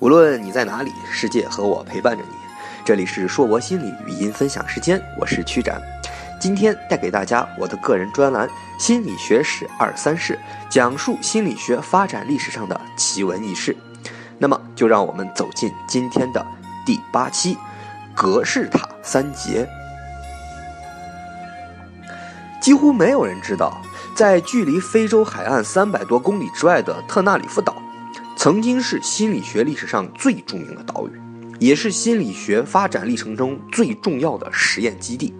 无论你在哪里，世界和我陪伴着你。这里是硕博心理语音分享时间，我是曲展。今天带给大家我的个人专栏《心理学史二三事》，讲述心理学发展历史上的奇闻异事。那么，就让我们走进今天的第八期——格式塔三杰。几乎没有人知道，在距离非洲海岸三百多公里之外的特纳里夫岛。曾经是心理学历史上最著名的岛屿，也是心理学发展历程中最重要的实验基地。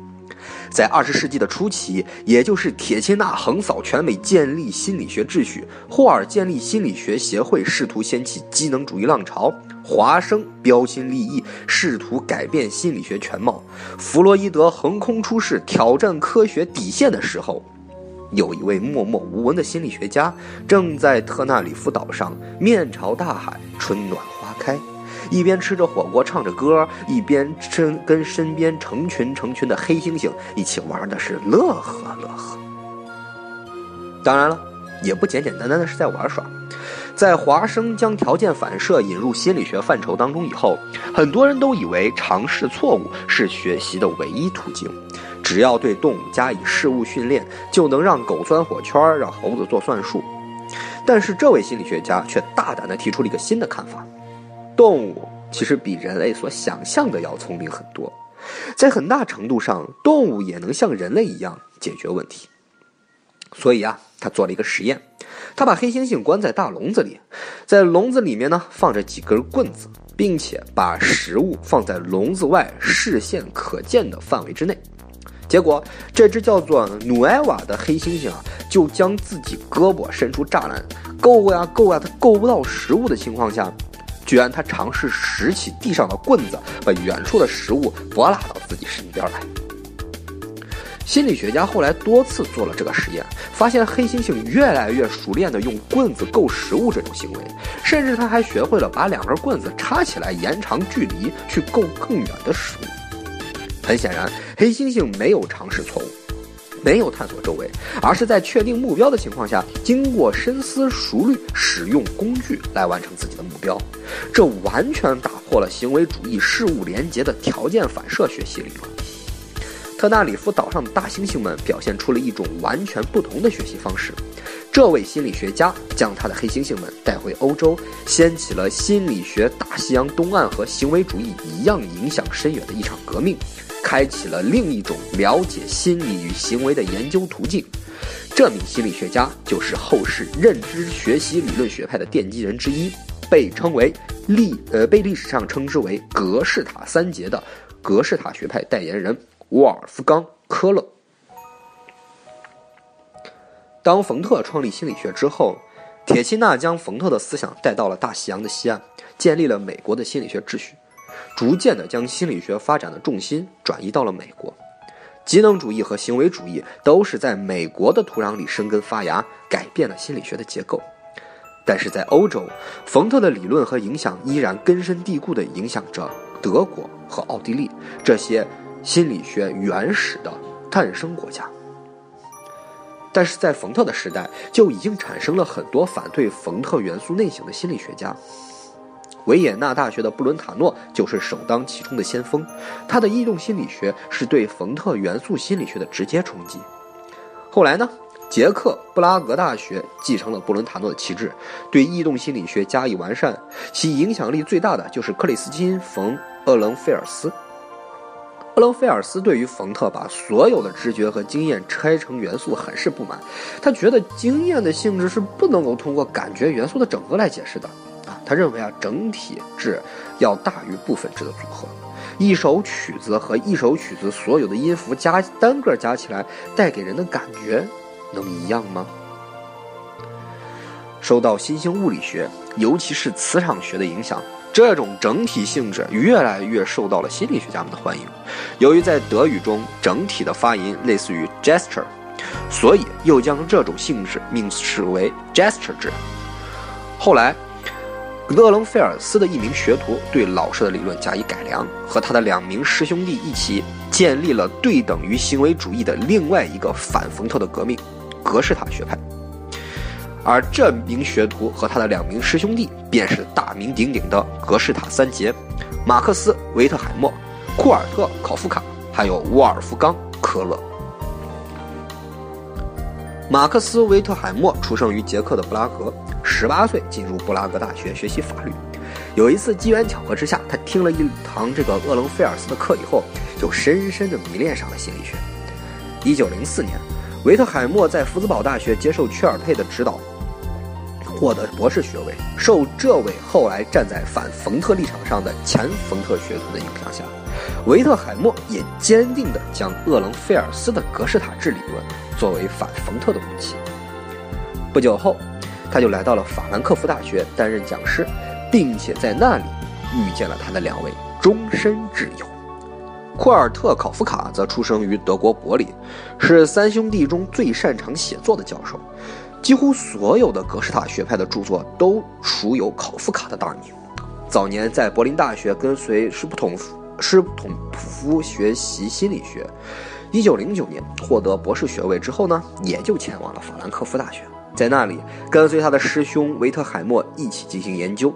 在二十世纪的初期，也就是铁钦纳横扫全美建立心理学秩序，霍尔建立心理学协会，试图掀起机能主义浪潮，华生标新立异，试图改变心理学全貌，弗洛伊德横空出世，挑战科学底线的时候。有一位默默无闻的心理学家，正在特纳里夫岛上面朝大海，春暖花开，一边吃着火锅唱着歌，一边身跟身边成群成群的黑猩猩一起玩的是乐呵乐呵。当然了，也不简简单单的是在玩耍。在华生将条件反射引入心理学范畴当中以后，很多人都以为尝试错误是学习的唯一途径。只要对动物加以事物训练，就能让狗钻火圈，让猴子做算术。但是这位心理学家却大胆地提出了一个新的看法：动物其实比人类所想象的要聪明很多，在很大程度上，动物也能像人类一样解决问题。所以啊，他做了一个实验，他把黑猩猩关在大笼子里，在笼子里面呢放着几根棍子，并且把食物放在笼子外视线可见的范围之内。结果，这只叫做努埃瓦的黑猩猩啊，就将自己胳膊伸出栅栏，够呀够呀，它够不到食物的情况下，居然他尝试拾起地上的棍子，把远处的食物拨拉到自己身边来。心理学家后来多次做了这个实验，发现黑猩猩越来越熟练地用棍子够食物这种行为，甚至他还学会了把两根棍子插起来，延长距离去够更远的食物。很显然，黑猩猩没有尝试错误，没有探索周围，而是在确定目标的情况下，经过深思熟虑，使用工具来完成自己的目标。这完全打破了行为主义事物连结的条件反射学习理论。特纳里夫岛上的大猩猩们表现出了一种完全不同的学习方式。这位心理学家将他的黑猩猩们带回欧洲，掀起了心理学大西洋东岸和行为主义一样影响深远的一场革命。开启了另一种了解心理与行为的研究途径。这名心理学家就是后世认知学习理论学派的奠基人之一，被称为历呃被历史上称之为格式塔三杰的格式塔学派代言人沃尔夫冈·科勒。当冯特创立心理学之后，铁钦纳将冯特的思想带到了大西洋的西岸，建立了美国的心理学秩序。逐渐地将心理学发展的重心转移到了美国，机能主义和行为主义都是在美国的土壤里生根发芽，改变了心理学的结构。但是在欧洲，冯特的理论和影响依然根深蒂固地影响着德国和奥地利这些心理学原始的诞生国家。但是在冯特的时代，就已经产生了很多反对冯特元素内型的心理学家。维也纳大学的布伦塔诺就是首当其冲的先锋，他的异动心理学是对冯特元素心理学的直接冲击。后来呢，捷克布拉格大学继承了布伦塔诺的旗帜，对异动心理学加以完善。其影响力最大的就是克里斯金·冯·厄伦菲尔斯。厄伦菲尔斯对于冯特把所有的知觉和经验拆成元素很是不满，他觉得经验的性质是不能够通过感觉元素的整合来解释的啊。他认为啊，整体质要大于部分质的组合。一首曲子和一首曲子所有的音符加单个加起来，带给人的感觉能一样吗？受到新兴物理学，尤其是磁场学的影响，这种整体性质越来越受到了心理学家们的欢迎。由于在德语中整体的发音类似于 gesture，所以又将这种性质命视为 gesture 质。后来。勒伦菲尔斯的一名学徒对老师的理论加以改良，和他的两名师兄弟一起建立了对等于行为主义的另外一个反冯特的革命——格式塔学派。而这名学徒和他的两名师兄弟，便是大名鼎鼎的格式塔三杰：马克思·维特海默、库尔特·考夫卡，还有沃尔夫冈·科勒。马克思·维特海默出生于捷克的布拉格，十八岁进入布拉格大学学习法律。有一次机缘巧合之下，他听了一堂这个厄伦菲尔斯的课以后，就深深的迷恋上了心理学。一九零四年，维特海默在福兹堡大学接受屈尔佩的指导。获得博士学位，受这位后来站在反冯特立场上的前冯特学徒的影响下，维特海默也坚定地将厄伦菲尔斯的格式塔治理论作为反冯特的武器。不久后，他就来到了法兰克福大学担任讲师，并且在那里遇见了他的两位终身挚友。库尔特·考夫卡则出生于德国柏林，是三兄弟中最擅长写作的教授。几乎所有的格式塔学派的著作都属有考夫卡的大名。早年在柏林大学跟随施普统施普统夫学习心理学。一九零九年获得博士学位之后呢，也就前往了法兰克福大学，在那里跟随他的师兄维特海默一起进行研究。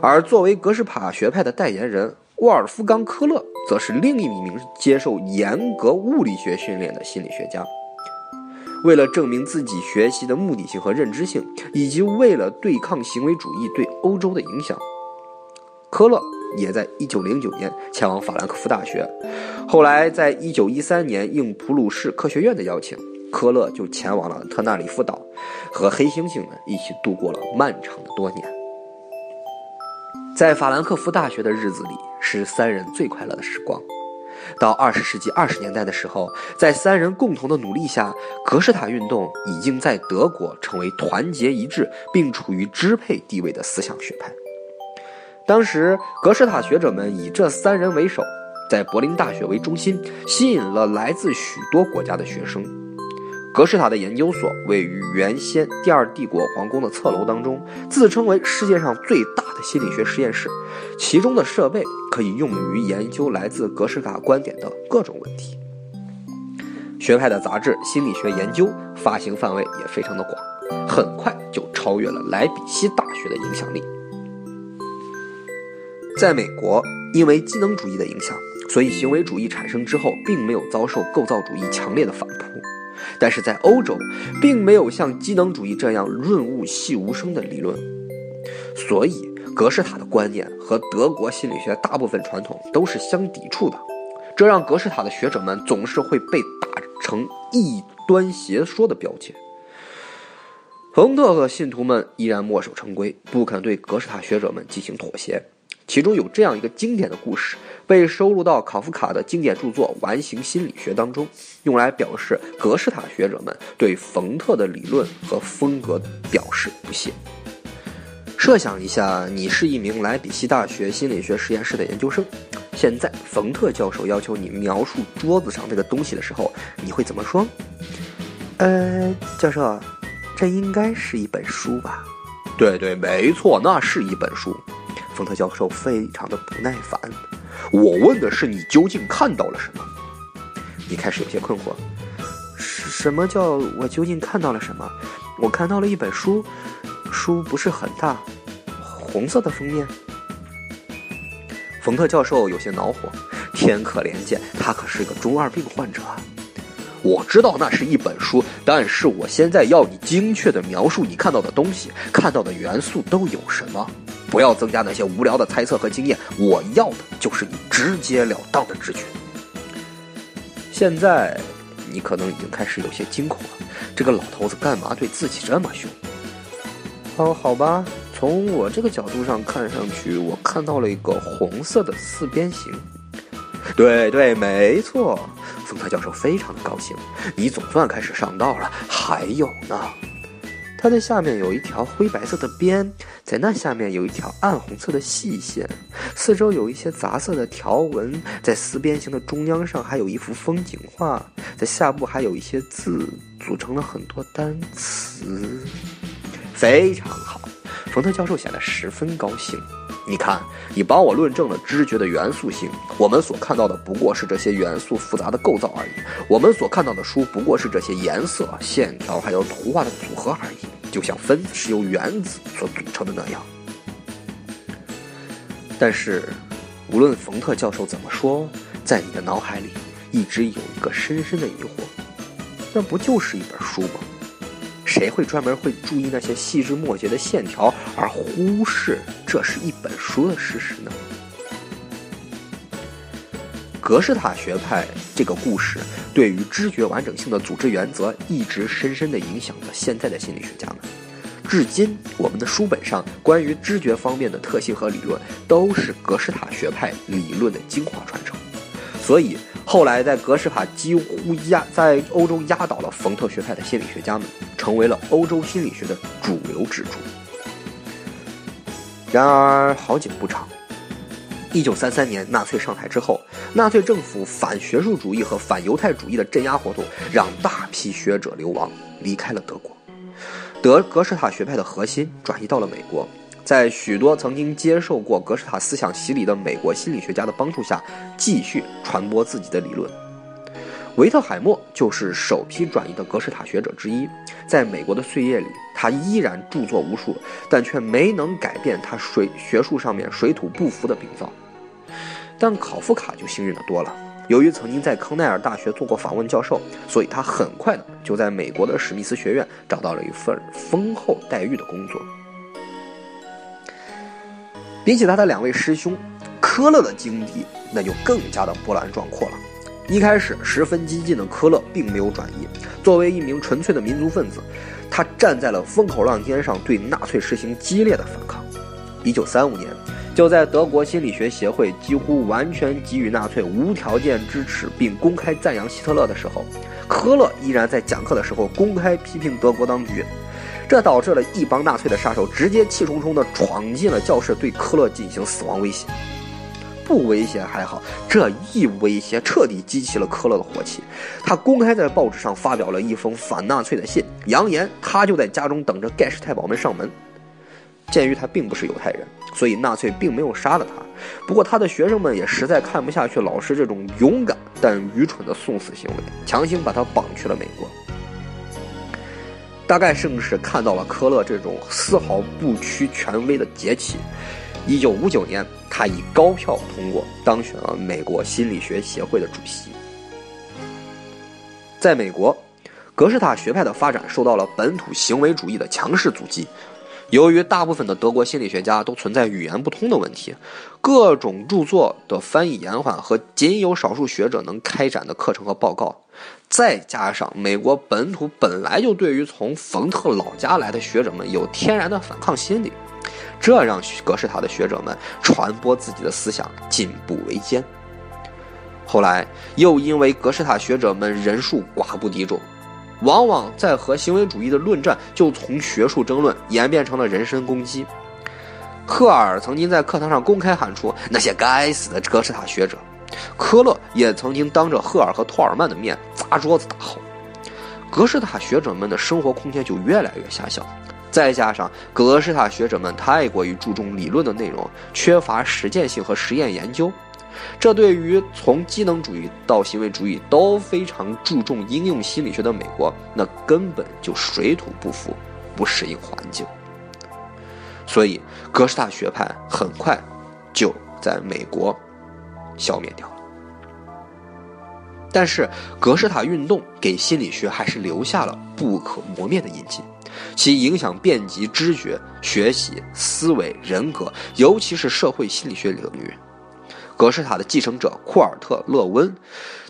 而作为格式塔学派的代言人，沃尔夫冈科勒则是另一名接受严格物理学训练的心理学家。为了证明自己学习的目的性和认知性，以及为了对抗行为主义对欧洲的影响，科勒也在1909年前往法兰克福大学。后来，在1913年应普鲁士科学院的邀请，科勒就前往了特纳里夫岛，和黑猩猩们一起度过了漫长的多年。在法兰克福大学的日子里，是三人最快乐的时光。到二十世纪二十年代的时候，在三人共同的努力下，格式塔运动已经在德国成为团结一致并处于支配地位的思想学派。当时，格式塔学者们以这三人为首，在柏林大学为中心，吸引了来自许多国家的学生。格式塔的研究所位于原先第二帝国皇宫的侧楼当中，自称为世界上最大的心理学实验室，其中的设备可以用于研究来自格式塔观点的各种问题。学派的杂志《心理学研究》发行范围也非常的广，很快就超越了莱比锡大学的影响力。在美国，因为机能主义的影响，所以行为主义产生之后，并没有遭受构造主义强烈的反扑。但是在欧洲，并没有像机能主义这样润物细无声的理论，所以格式塔的观念和德国心理学大部分传统都是相抵触的，这让格式塔的学者们总是会被打成异端邪说的标签。冯特和信徒们依然墨守成规，不肯对格式塔学者们进行妥协。其中有这样一个经典的故事，被收录到考夫卡的经典著作《完形心理学》当中，用来表示格式塔学者们对冯特的理论和风格表示不屑。设想一下，你是一名莱比锡大学心理学实验室的研究生，现在冯特教授要求你描述桌子上这个东西的时候，你会怎么说？呃，教授，这应该是一本书吧？对对，没错，那是一本书。冯特教授非常的不耐烦，我问的是你究竟看到了什么？你开始有些困惑，什么叫我究竟看到了什么？我看到了一本书，书不是很大，红色的封面。冯特教授有些恼火，天可怜见，他可是个中二病患者。我知道那是一本书，但是我现在要你精确的描述你看到的东西，看到的元素都有什么。不要增加那些无聊的猜测和经验，我要的就是你直截了当的直觉。现在，你可能已经开始有些惊恐了，这个老头子干嘛对自己这么凶？哦，好吧，从我这个角度上看上去，我看到了一个红色的四边形。对对，没错，丰特教授非常的高兴，你总算开始上道了。还有呢。它的下面有一条灰白色的边，在那下面有一条暗红色的细线，四周有一些杂色的条纹，在四边形的中央上还有一幅风景画，在下部还有一些字，组成了很多单词。非常好，冯特教授显得十分高兴。你看，你帮我论证了知觉的元素性。我们所看到的不过是这些元素复杂的构造而已。我们所看到的书不过是这些颜色、线条还有图画的组合而已。就像分子是由原子所组成的那样。但是，无论冯特教授怎么说，在你的脑海里一直有一个深深的疑惑：那不就是一本书吗？谁会专门会注意那些细枝末节的线条，而忽视这是一本书的事实呢？格式塔学派这个故事对于知觉完整性的组织原则，一直深深地影响着现在的心理学家们。至今，我们的书本上关于知觉方面的特性和理论，都是格式塔学派理论的精华传承。所以，后来在格式塔几乎压在欧洲压倒了冯特学派的心理学家们，成为了欧洲心理学的主流支柱。然而，好景不长。一九三三年，纳粹上台之后，纳粹政府反学术主义和反犹太主义的镇压活动，让大批学者流亡，离开了德国。德格式塔学派的核心转移到了美国，在许多曾经接受过格式塔思想洗礼的美国心理学家的帮助下，继续传播自己的理论。维特海默就是首批转移的格式塔学者之一。在美国的岁月里，他依然著作无数，但却没能改变他水学术上面水土不服的病灶。但考夫卡就幸运的多了，由于曾经在康奈尔大学做过访问教授，所以他很快的就在美国的史密斯学院找到了一份丰厚待遇的工作。比起他的两位师兄，科勒的经历那就更加的波澜壮阔了。一开始十分激进的科勒并没有转移。作为一名纯粹的民族分子，他站在了风口浪尖上，对纳粹实行激烈的反抗。一九三五年，就在德国心理学协会几乎完全给予纳粹无条件支持，并公开赞扬希特勒的时候，科勒依然在讲课的时候公开批评德国当局，这导致了一帮纳粹的杀手直接气冲冲地闯进了教室，对科勒进行死亡威胁。不威胁还好，这一威胁彻底激起了科勒的火气。他公开在报纸上发表了一封反纳粹的信，扬言他就在家中等着盖世太保们上门。鉴于他并不是犹太人，所以纳粹并没有杀了他。不过他的学生们也实在看不下去老师这种勇敢但愚蠢的送死行为，强行把他绑去了美国。大概正是看到了科勒这种丝毫不屈权威的崛起。一九五九年，他以高票通过当选了美国心理学协会的主席。在美国，格式塔学派的发展受到了本土行为主义的强势阻击。由于大部分的德国心理学家都存在语言不通的问题，各种著作的翻译延缓和仅有少数学者能开展的课程和报告，再加上美国本土本来就对于从冯特老家来的学者们有天然的反抗心理。这让格式塔的学者们传播自己的思想进步维艰。后来又因为格式塔学者们人数寡不敌众，往往在和行为主义的论战就从学术争论演变成了人身攻击。赫尔曾经在课堂上公开喊出“那些该死的格式塔学者”，科勒也曾经当着赫尔和托尔曼的面砸桌子大吼。格式塔学者们的生活空间就越来越狭小。再加上格式塔学者们太过于注重理论的内容，缺乏实践性和实验研究，这对于从机能主义到行为主义都非常注重应用心理学的美国，那根本就水土不服，不适应环境。所以格式塔学派很快就在美国消灭掉了。但是格式塔运动给心理学还是留下了不可磨灭的印记。其影响遍及知觉、学习、思维、人格，尤其是社会心理学领域。格式塔的继承者库尔特·勒温，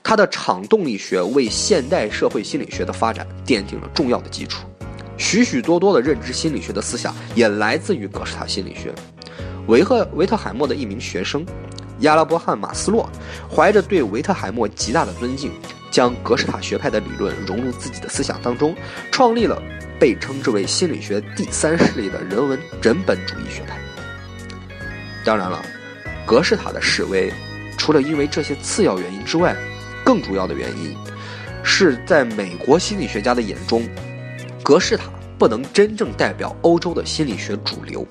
他的场动力学为现代社会心理学的发展奠定了重要的基础。许许多多的认知心理学的思想也来自于格式塔心理学。维赫维特海默的一名学生亚拉伯汉·马斯洛，怀着对维特海默极大的尊敬，将格式塔学派的理论融入自己的思想当中，创立了。被称之为心理学第三势力的人文人本主义学派。当然了，格式塔的示威，除了因为这些次要原因之外，更主要的原因是在美国心理学家的眼中，格式塔不能真正代表欧洲的心理学主流。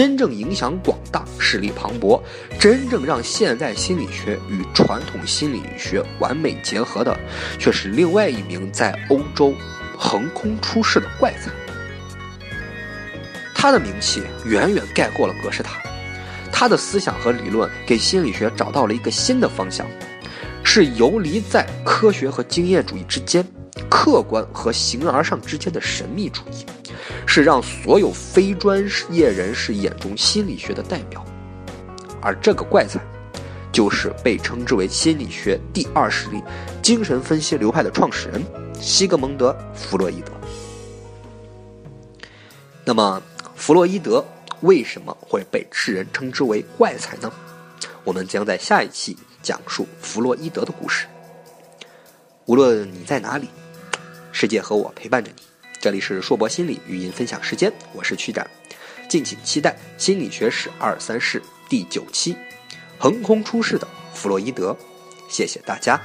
真正影响广大、势力磅礴、真正让现代心理学与传统心理学完美结合的，却是另外一名在欧洲。横空出世的怪才，他的名气远远盖过了格式塔。他的思想和理论给心理学找到了一个新的方向，是游离在科学和经验主义之间，客观和形而上之间的神秘主义，是让所有非专业人士眼中心理学的代表。而这个怪才，就是被称之为心理学第二势力、精神分析流派的创始人西格蒙德·弗洛伊德。那么，弗洛伊德。为什么会被世人称之为怪才呢？我们将在下一期讲述弗洛伊德的故事。无论你在哪里，世界和我陪伴着你。这里是硕博心理语音分享时间，我是曲展，敬请期待《心理学史二三世》第九期：横空出世的弗洛伊德。谢谢大家。